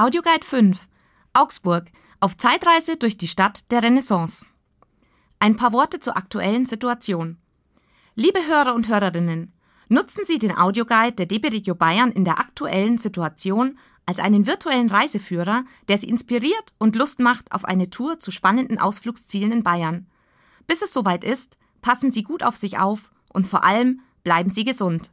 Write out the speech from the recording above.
Audioguide 5 Augsburg auf Zeitreise durch die Stadt der Renaissance. Ein paar Worte zur aktuellen Situation. Liebe Hörer und Hörerinnen, nutzen Sie den Audioguide der DB Regio Bayern in der aktuellen Situation als einen virtuellen Reiseführer, der Sie inspiriert und Lust macht auf eine Tour zu spannenden Ausflugszielen in Bayern. Bis es soweit ist, passen Sie gut auf sich auf und vor allem bleiben Sie gesund.